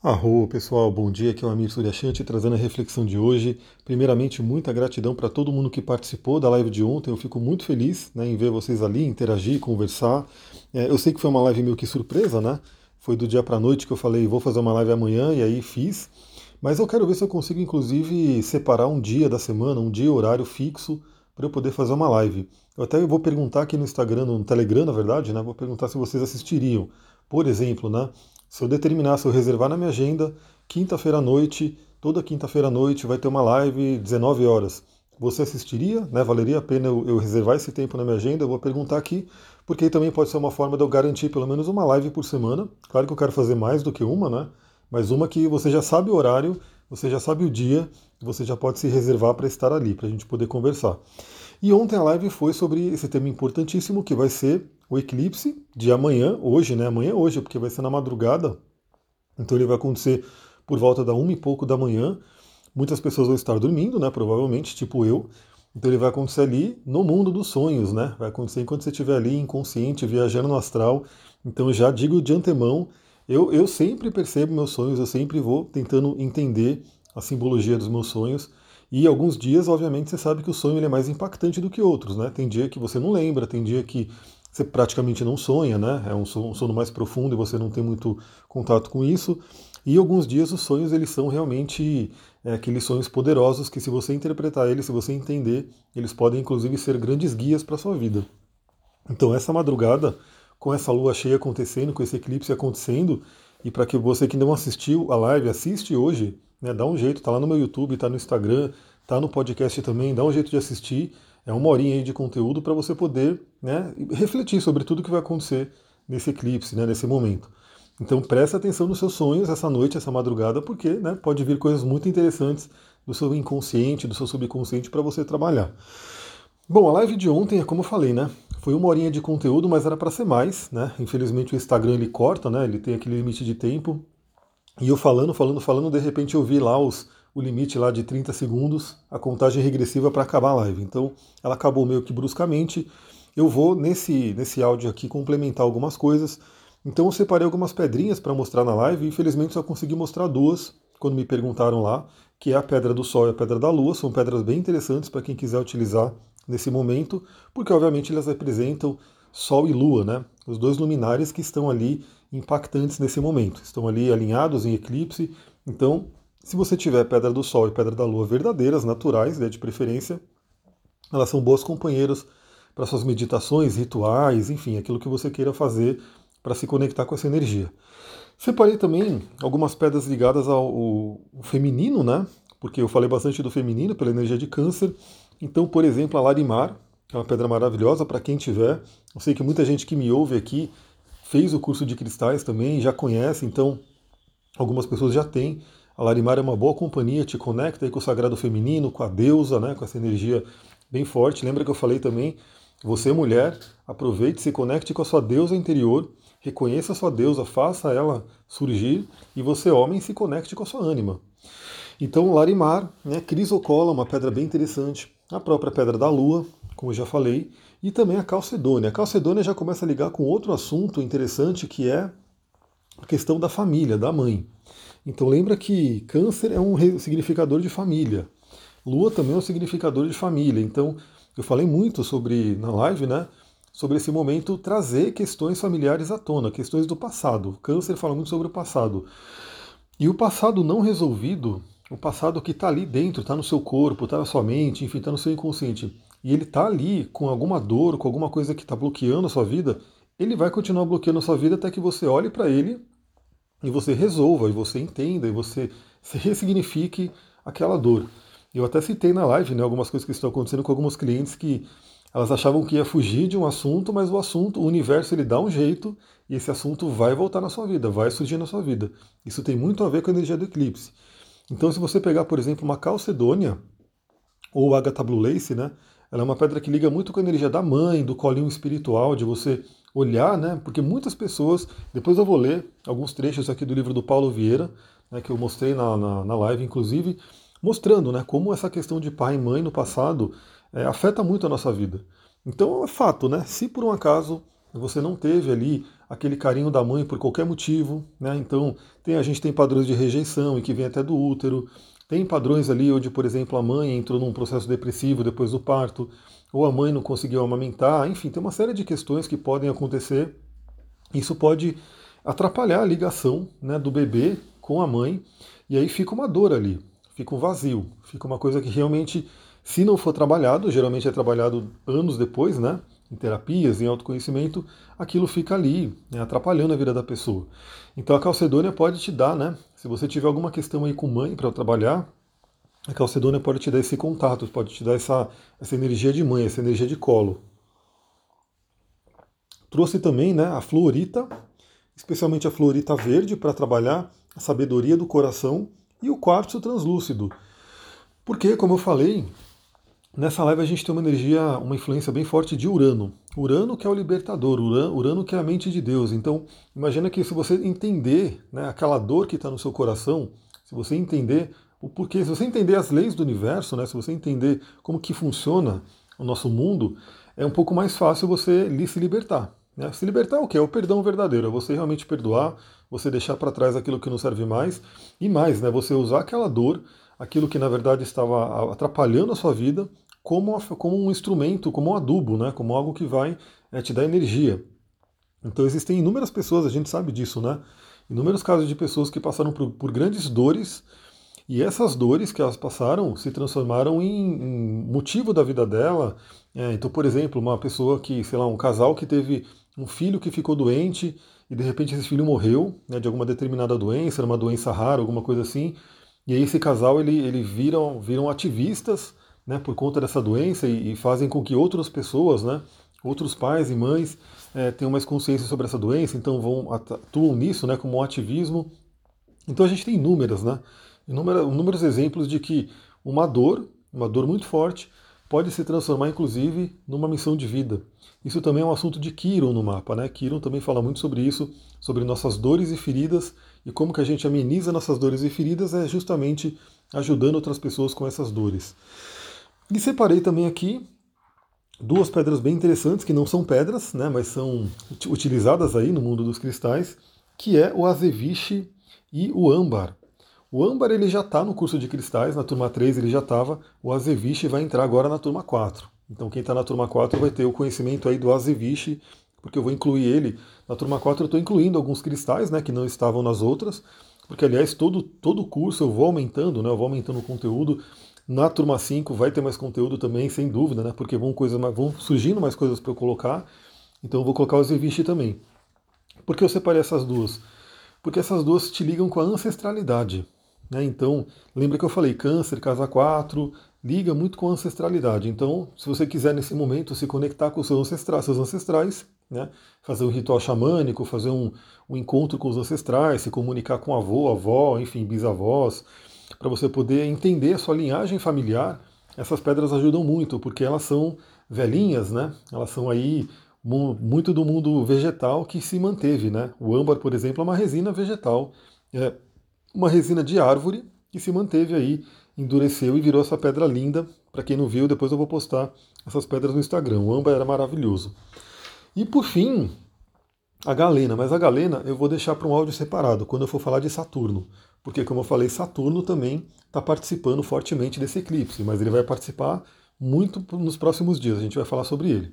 Arro, pessoal, bom dia, aqui é o Amir Suryashanti trazendo a reflexão de hoje. Primeiramente, muita gratidão para todo mundo que participou da live de ontem, eu fico muito feliz né, em ver vocês ali, interagir, conversar. É, eu sei que foi uma live meio que surpresa, né? Foi do dia para a noite que eu falei, vou fazer uma live amanhã, e aí fiz. Mas eu quero ver se eu consigo, inclusive, separar um dia da semana, um dia, horário fixo, para eu poder fazer uma live. Eu até vou perguntar aqui no Instagram, no Telegram, na verdade, né? Vou perguntar se vocês assistiriam. Por exemplo, né? Se eu determinar, se eu reservar na minha agenda, quinta-feira à noite, toda quinta-feira à noite vai ter uma live 19 horas. Você assistiria? Né? Valeria a pena eu, reservar esse tempo na minha agenda? Eu vou perguntar aqui, porque também pode ser uma forma de eu garantir pelo menos uma live por semana. Claro que eu quero fazer mais do que uma, né? Mas uma que você já sabe o horário, você já sabe o dia, você já pode se reservar para estar ali, para a gente poder conversar. E ontem a live foi sobre esse tema importantíssimo que vai ser o eclipse de amanhã, hoje, né? Amanhã é hoje, porque vai ser na madrugada. Então ele vai acontecer por volta da uma e pouco da manhã. Muitas pessoas vão estar dormindo, né? Provavelmente, tipo eu. Então ele vai acontecer ali no mundo dos sonhos, né? Vai acontecer enquanto você estiver ali inconsciente, viajando no astral. Então já digo de antemão, eu, eu sempre percebo meus sonhos, eu sempre vou tentando entender a simbologia dos meus sonhos. E alguns dias, obviamente, você sabe que o sonho é mais impactante do que outros, né? Tem dia que você não lembra, tem dia que você praticamente não sonha, né? É um sono, um sono mais profundo e você não tem muito contato com isso. E alguns dias os sonhos eles são realmente é, aqueles sonhos poderosos que se você interpretar eles, se você entender, eles podem inclusive ser grandes guias para sua vida. Então essa madrugada, com essa lua cheia acontecendo, com esse eclipse acontecendo, e para que você que não assistiu a live, assiste hoje, né, dá um jeito, tá lá no meu YouTube, tá no Instagram, tá no podcast também, dá um jeito de assistir. É uma horinha aí de conteúdo para você poder né, refletir sobre tudo que vai acontecer nesse eclipse, né, nesse momento. Então preste atenção nos seus sonhos essa noite, essa madrugada, porque né, pode vir coisas muito interessantes do seu inconsciente, do seu subconsciente para você trabalhar. Bom, a live de ontem, é como eu falei, né? Foi uma horinha de conteúdo, mas era para ser mais, né? Infelizmente o Instagram ele corta, né? Ele tem aquele limite de tempo. E eu falando, falando, falando, de repente eu vi lá os, o limite lá de 30 segundos, a contagem regressiva para acabar a live. Então ela acabou meio que bruscamente. Eu vou nesse, nesse áudio aqui complementar algumas coisas. Então eu separei algumas pedrinhas para mostrar na live e infelizmente só consegui mostrar duas quando me perguntaram lá, que é a pedra do Sol e a pedra da Lua. São pedras bem interessantes para quem quiser utilizar nesse momento, porque obviamente elas representam Sol e Lua, né? Os dois luminares que estão ali impactantes nesse momento. Estão ali alinhados em eclipse. Então, se você tiver pedra do Sol e pedra da Lua verdadeiras, naturais, né, de preferência, elas são boas companheiras para suas meditações, rituais, enfim, aquilo que você queira fazer para se conectar com essa energia. Separei também algumas pedras ligadas ao, ao feminino, né? Porque eu falei bastante do feminino pela energia de câncer. Então, por exemplo, a Larimar, é uma pedra maravilhosa para quem tiver. Eu sei que muita gente que me ouve aqui fez o curso de cristais também, já conhece, então algumas pessoas já têm. A Larimar é uma boa companhia, te conecta aí com o sagrado feminino, com a deusa, né, com essa energia bem forte. Lembra que eu falei também, você mulher, aproveite, se conecte com a sua deusa interior, reconheça a sua deusa, faça ela surgir, e você homem se conecte com a sua ânima. Então, Larimar, né, crisocola, uma pedra bem interessante, a própria pedra da lua, como eu já falei, e também a calcedônia. A calcedônia já começa a ligar com outro assunto interessante que é a questão da família, da mãe. Então lembra que câncer é um significador de família. Lua também é um significador de família. Então eu falei muito sobre na live, né? Sobre esse momento trazer questões familiares à tona, questões do passado. câncer fala muito sobre o passado. E o passado não resolvido, o passado que está ali dentro, está no seu corpo, está na sua mente, enfim, está no seu inconsciente, e ele está ali com alguma dor, com alguma coisa que está bloqueando a sua vida, ele vai continuar bloqueando a sua vida até que você olhe para ele e você resolva, e você entenda, e você ressignifique aquela dor. Eu até citei na live né, algumas coisas que estão acontecendo com alguns clientes que elas achavam que ia fugir de um assunto, mas o assunto, o universo, ele dá um jeito e esse assunto vai voltar na sua vida, vai surgir na sua vida. Isso tem muito a ver com a energia do eclipse. Então, se você pegar, por exemplo, uma calcedônia ou Agatha Blue Lace, né, ela é uma pedra que liga muito com a energia da mãe, do colinho espiritual, de você olhar, né? Porque muitas pessoas, depois eu vou ler alguns trechos aqui do livro do Paulo Vieira, né, que eu mostrei na, na, na, live, inclusive, mostrando né, como essa questão de pai e mãe no passado é, afeta muito a nossa vida. Então é fato, né? Se por um acaso você não teve ali aquele carinho da mãe por qualquer motivo, né? Então tem, a gente tem padrões de rejeição e que vem até do útero, tem padrões ali onde, por exemplo, a mãe entrou num processo depressivo depois do parto, ou a mãe não conseguiu amamentar, enfim, tem uma série de questões que podem acontecer. Isso pode atrapalhar a ligação né, do bebê com a mãe, e aí fica uma dor ali, fica um vazio, fica uma coisa que realmente, se não for trabalhado, geralmente é trabalhado anos depois, né? Em terapias, em autoconhecimento, aquilo fica ali, né, atrapalhando a vida da pessoa. Então a calcedônia pode te dar, né? Se você tiver alguma questão aí com mãe para trabalhar, a calcedônia pode te dar esse contato, pode te dar essa, essa energia de mãe, essa energia de colo. Trouxe também né, a fluorita, especialmente a fluorita verde, para trabalhar a sabedoria do coração e o quartzo translúcido. Porque, como eu falei, nessa live a gente tem uma energia, uma influência bem forte de Urano. Urano que é o libertador, Urano, que é a mente de Deus. Então, imagina que se você entender né, aquela dor que está no seu coração, se você entender o porquê, se você entender as leis do universo, né, se você entender como que funciona o nosso mundo, é um pouco mais fácil você se libertar. Né? Se libertar é o que? É o perdão verdadeiro, é você realmente perdoar, você deixar para trás aquilo que não serve mais, e mais, né, você usar aquela dor, aquilo que na verdade estava atrapalhando a sua vida, como, como um instrumento, como um adubo, né, como algo que vai é, te dar energia. Então existem inúmeras pessoas, a gente sabe disso, né? Inúmeros casos de pessoas que passaram por, por grandes dores e essas dores que elas passaram se transformaram em, em motivo da vida dela. É, então, por exemplo, uma pessoa que, sei lá, um casal que teve um filho que ficou doente e de repente esse filho morreu né, de alguma determinada doença, uma doença rara, alguma coisa assim. E aí esse casal ele, ele viram, viram ativistas né, por conta dessa doença e, e fazem com que outras pessoas, né, outros pais e mães é, tenham mais consciência sobre essa doença, então vão atuam nisso né, como um ativismo. Então a gente tem inúmeras, né? inúmeros exemplos de que uma dor, uma dor muito forte, pode se transformar inclusive numa missão de vida. Isso também é um assunto de Kiron no mapa, né? Kiron também fala muito sobre isso, sobre nossas dores e feridas e como que a gente ameniza nossas dores e feridas é justamente ajudando outras pessoas com essas dores. E separei também aqui duas pedras bem interessantes que não são pedras, né, mas são utilizadas aí no mundo dos cristais, que é o azeviche e o âmbar. O âmbar ele já está no curso de cristais, na turma 3 ele já estava, o azeviche vai entrar agora na turma 4. Então quem está na turma 4 vai ter o conhecimento aí do azeviche, porque eu vou incluir ele. Na turma 4 eu estou incluindo alguns cristais né, que não estavam nas outras, porque aliás todo, todo curso eu vou aumentando, né, eu vou aumentando o conteúdo. Na turma 5 vai ter mais conteúdo também, sem dúvida, né, porque vão, coisas, vão surgindo mais coisas para eu colocar. Então eu vou colocar o azeviche também. Por que eu separei essas duas? Porque essas duas te ligam com a ancestralidade. Né? Então, lembra que eu falei, câncer, casa 4, liga muito com a ancestralidade. Então, se você quiser nesse momento se conectar com os seus ancestrais, seus ancestrais né? fazer um ritual xamânico, fazer um, um encontro com os ancestrais, se comunicar com avô, avó, enfim, bisavós, para você poder entender a sua linhagem familiar, essas pedras ajudam muito, porque elas são velhinhas, né? Elas são aí muito do mundo vegetal que se manteve, né? O âmbar, por exemplo, é uma resina vegetal. É, uma resina de árvore que se manteve aí, endureceu e virou essa pedra linda. Para quem não viu, depois eu vou postar essas pedras no Instagram. O âmbar era maravilhoso. E por fim, a galena. Mas a galena eu vou deixar para um áudio separado, quando eu for falar de Saturno. Porque, como eu falei, Saturno também está participando fortemente desse eclipse, mas ele vai participar muito nos próximos dias, a gente vai falar sobre ele.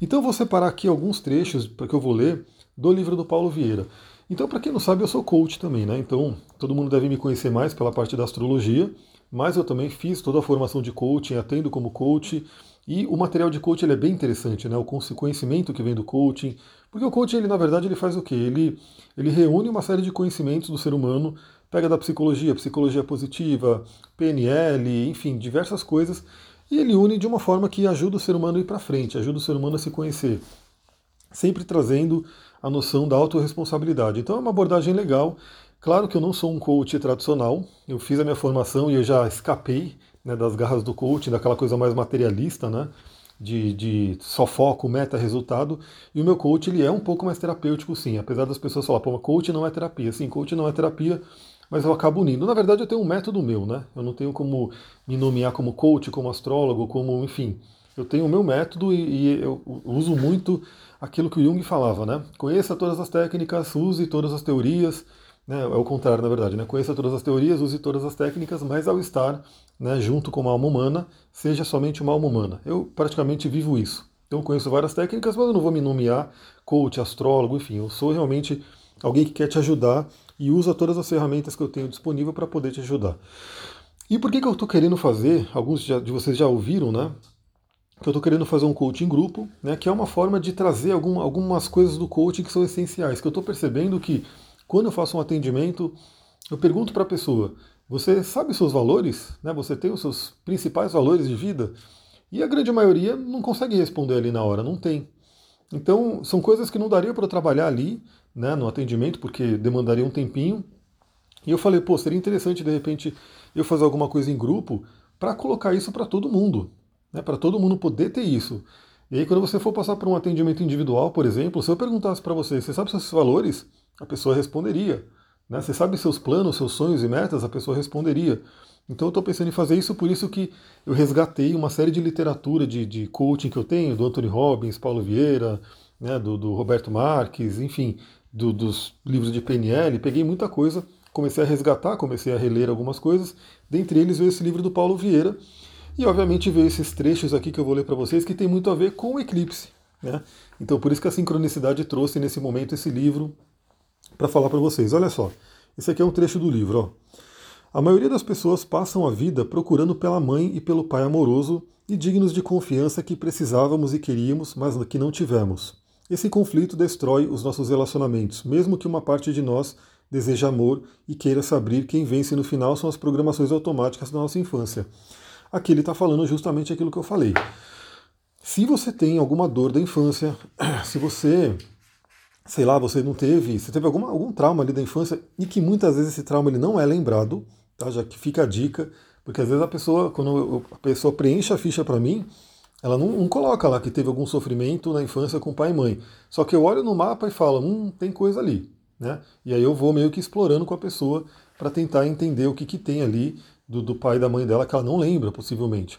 Então eu vou separar aqui alguns trechos para que eu vou ler do livro do Paulo Vieira. Então, para quem não sabe, eu sou coach também, né? Então, todo mundo deve me conhecer mais pela parte da astrologia, mas eu também fiz toda a formação de coaching, atendo como coach, e o material de coaching é bem interessante, né? O conhecimento que vem do coaching, porque o coaching, ele na verdade, ele faz o quê? Ele, ele reúne uma série de conhecimentos do ser humano, pega da psicologia, psicologia positiva, PNL, enfim, diversas coisas, e ele une de uma forma que ajuda o ser humano a ir para frente, ajuda o ser humano a se conhecer, sempre trazendo a noção da autorresponsabilidade. Então é uma abordagem legal. Claro que eu não sou um coach tradicional, eu fiz a minha formação e eu já escapei né, das garras do coaching, daquela coisa mais materialista, né? De, de, só foco, meta, resultado. E o meu coach ele é um pouco mais terapêutico, sim. Apesar das pessoas falarem, pô, coach não é terapia. Sim, coach não é terapia, mas eu acabo unindo. Na verdade, eu tenho um método meu, né? Eu não tenho como me nomear como coach, como astrólogo, como, enfim. eu tenho o meu método e, e eu uso muito aquilo que o Jung falava, né? Conheça todas as técnicas, use todas as teorias, né? É o contrário, na verdade, né? Conheça todas as teorias, use todas as técnicas, mas ao estar né, junto com uma alma humana, seja somente uma alma humana. Eu praticamente vivo isso. Então conheço várias técnicas, mas eu não vou me nomear coach, astrólogo, enfim, eu sou realmente alguém que quer te ajudar e usa todas as ferramentas que eu tenho disponível para poder te ajudar. E por que, que eu estou querendo fazer? Alguns de vocês já ouviram, né? Que eu estou querendo fazer um coaching grupo, né? Que é uma forma de trazer algum, algumas coisas do coaching que são essenciais. Que eu estou percebendo que quando eu faço um atendimento, eu pergunto para a pessoa: você sabe os seus valores? Né? Você tem os seus principais valores de vida? E a grande maioria não consegue responder ali na hora, não tem. Então, são coisas que não daria para trabalhar ali, né, no atendimento, porque demandaria um tempinho. E eu falei, pô, seria interessante de repente eu fazer alguma coisa em grupo para colocar isso para todo mundo, né, para todo mundo poder ter isso. E aí, quando você for passar por um atendimento individual, por exemplo, se eu perguntasse para você, você sabe seus valores? A pessoa responderia. Né? Você sabe seus planos, seus sonhos e metas? A pessoa responderia. Então eu estou pensando em fazer isso, por isso que eu resgatei uma série de literatura de, de coaching que eu tenho, do Anthony Robbins, Paulo Vieira, né, do, do, Roberto Marques, enfim, do, dos livros de PNL, peguei muita coisa, comecei a resgatar, comecei a reler algumas coisas, dentre eles veio esse livro do Paulo Vieira, e obviamente veio esses trechos aqui que eu vou ler para vocês, que tem muito a ver com o eclipse. Né? Então por isso que a sincronicidade trouxe nesse momento esse livro para falar para vocês. Olha só, esse aqui é um trecho do livro. Ó. A maioria das pessoas passam a vida procurando pela mãe e pelo pai amoroso e dignos de confiança que precisávamos e queríamos, mas que não tivemos. Esse conflito destrói os nossos relacionamentos, mesmo que uma parte de nós deseje amor e queira saber quem vence no final são as programações automáticas da nossa infância. Aqui ele está falando justamente aquilo que eu falei. Se você tem alguma dor da infância, se você, sei lá, você não teve, você teve alguma, algum trauma ali da infância e que muitas vezes esse trauma ele não é lembrado, Tá? Já que fica a dica, porque às vezes a pessoa, quando a pessoa preenche a ficha para mim, ela não, não, coloca lá que teve algum sofrimento na infância com pai e mãe. Só que eu olho no mapa e falo, hum, tem coisa ali. Né? E aí eu vou meio que explorando com a pessoa para tentar entender o que, que tem ali do, do pai e da mãe dela que ela não lembra, possivelmente.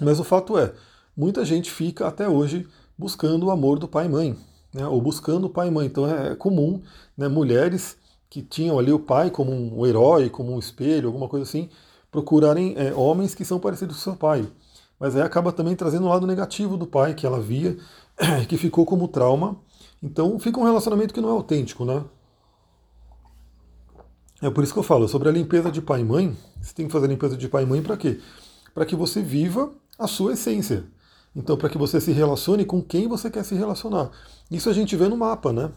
Mas o fato é, muita gente fica até hoje buscando o amor do pai e mãe, né? ou buscando pai e mãe. Então é, é comum né, mulheres que tinham ali o pai como um herói, como um espelho, alguma coisa assim, procurarem é, homens que são parecidos com seu pai. Mas aí acaba também trazendo o lado negativo do pai que ela via, que ficou como trauma. Então fica um relacionamento que não é autêntico, né? É por isso que eu falo sobre a limpeza de pai e mãe. Você tem que fazer a limpeza de pai e mãe para quê? Para que você viva a sua essência. Então, para que você se relacione com quem você quer se relacionar. Isso a gente vê no mapa, né?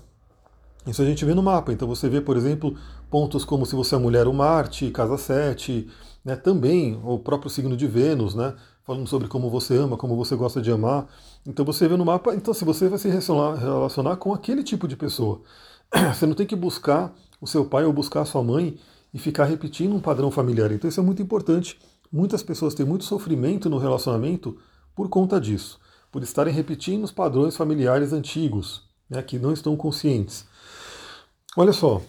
Isso a gente vê no mapa. Então você vê, por exemplo, pontos como se você é mulher, o Marte, casa 7, né, também o próprio signo de Vênus, né, falando sobre como você ama, como você gosta de amar. Então você vê no mapa, então se você vai se relacionar, relacionar com aquele tipo de pessoa. Você não tem que buscar o seu pai ou buscar a sua mãe e ficar repetindo um padrão familiar. Então isso é muito importante. Muitas pessoas têm muito sofrimento no relacionamento por conta disso, por estarem repetindo os padrões familiares antigos, né, que não estão conscientes. Olha só,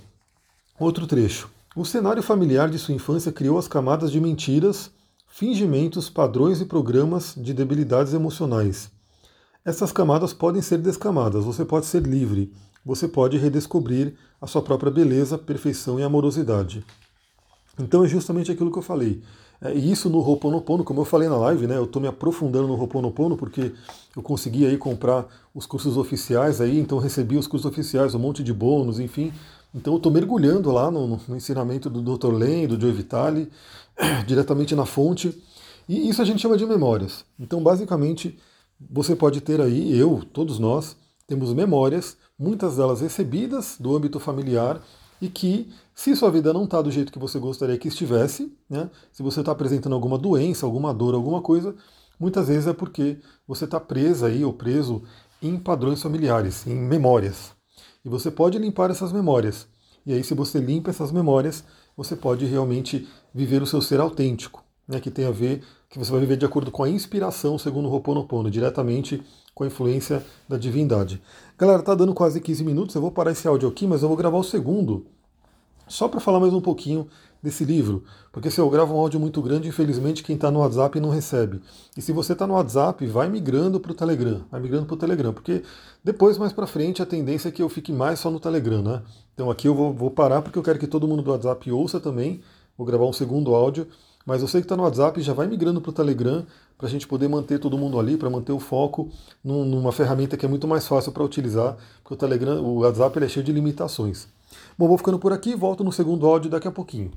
outro trecho. O cenário familiar de sua infância criou as camadas de mentiras, fingimentos, padrões e programas de debilidades emocionais. Essas camadas podem ser descamadas, você pode ser livre, você pode redescobrir a sua própria beleza, perfeição e amorosidade. Então é justamente aquilo que eu falei. É, e isso no Ho'oponopono, como eu falei na live, né, eu estou me aprofundando no Ho'oponopono porque eu consegui aí comprar os cursos oficiais aí, então recebi os cursos oficiais, um monte de bônus, enfim. Então eu estou mergulhando lá no, no, ensinamento do Dr. Len, do Joe Vitale, diretamente na fonte. E isso a gente chama de memórias. Então, basicamente, você pode ter aí, eu, todos nós, temos memórias, muitas delas recebidas do âmbito familiar, e que, se sua vida não está do jeito que você gostaria que estivesse, né, se você está apresentando alguma doença, alguma dor, alguma coisa, muitas vezes é porque você está presa aí ou preso em padrões familiares, em memórias. E você pode limpar essas memórias. E aí, se você limpa essas memórias, você pode realmente viver o seu ser autêntico, né, que tem a ver, que você vai viver de acordo com a inspiração, segundo o Ho'oponopono, diretamente com a influência da divindade. Galera, tá dando quase 15 minutos, eu vou parar esse áudio aqui, mas eu vou gravar o segundo, só para falar mais um pouquinho desse livro, porque se eu gravo um áudio muito grande, infelizmente quem está no WhatsApp não recebe. E se você está no WhatsApp, vai migrando para o Telegram, vai migrando para o Telegram, porque depois mais para frente a tendência é que eu fique mais só no Telegram, né? Então aqui eu vou, vou parar porque eu quero que todo mundo do WhatsApp ouça também. Vou gravar um segundo áudio, mas você que está no WhatsApp já vai migrando para o Telegram para a gente poder manter todo mundo ali, para manter o foco num, numa ferramenta que é muito mais fácil para utilizar, porque o Telegram, o WhatsApp ele é cheio de limitações. Bom, vou ficando por aqui, volto no segundo áudio daqui a pouquinho.